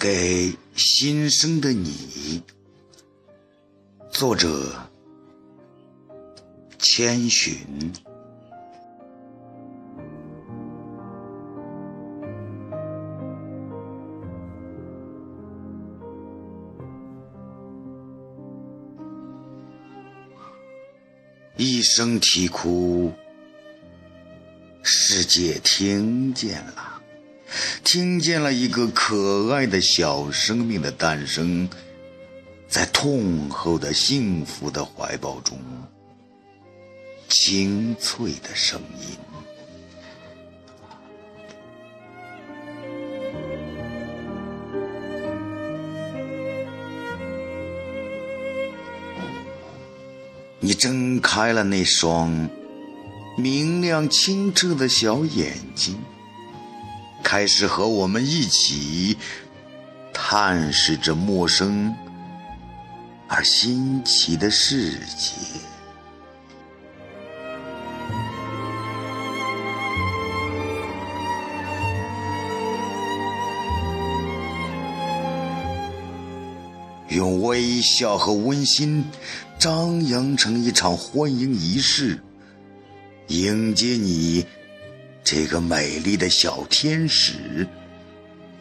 给新生的你，作者：千寻。一声啼哭，世界听见了，听见了一个可爱的小生命的诞生，在痛后的幸福的怀抱中，清脆的声音。你睁开了那双明亮清澈的小眼睛，开始和我们一起探视着陌生而新奇的世界。用微笑和温馨张扬成一场欢迎仪式，迎接你这个美丽的小天使，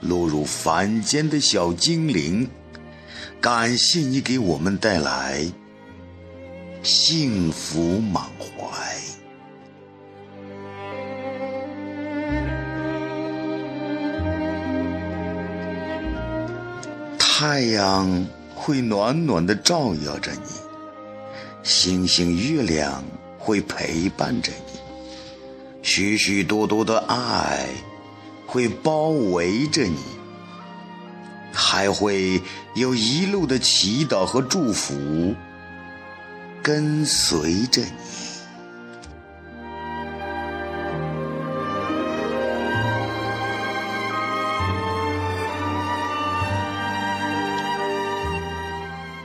落入凡间的小精灵。感谢你给我们带来幸福满怀。太阳。会暖暖的照耀着你，星星月亮会陪伴着你，许许多多的爱会包围着你，还会有一路的祈祷和祝福跟随着你。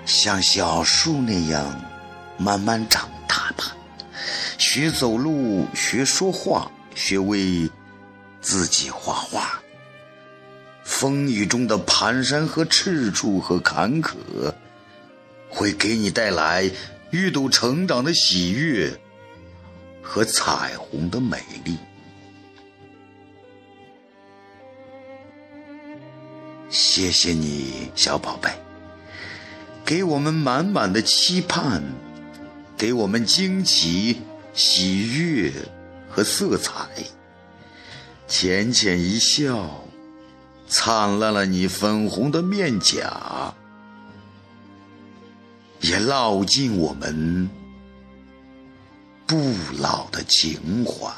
像小树那样慢慢长，学走路，学说话，学为自己画画。风雨中的蹒跚和赤处和坎坷，会给你带来阅读成长的喜悦和彩虹的美丽。谢谢你，小宝贝。给我们满满的期盼，给我们惊奇、喜悦和色彩。浅浅一笑，灿烂了你粉红的面颊，也烙进我们不老的情怀。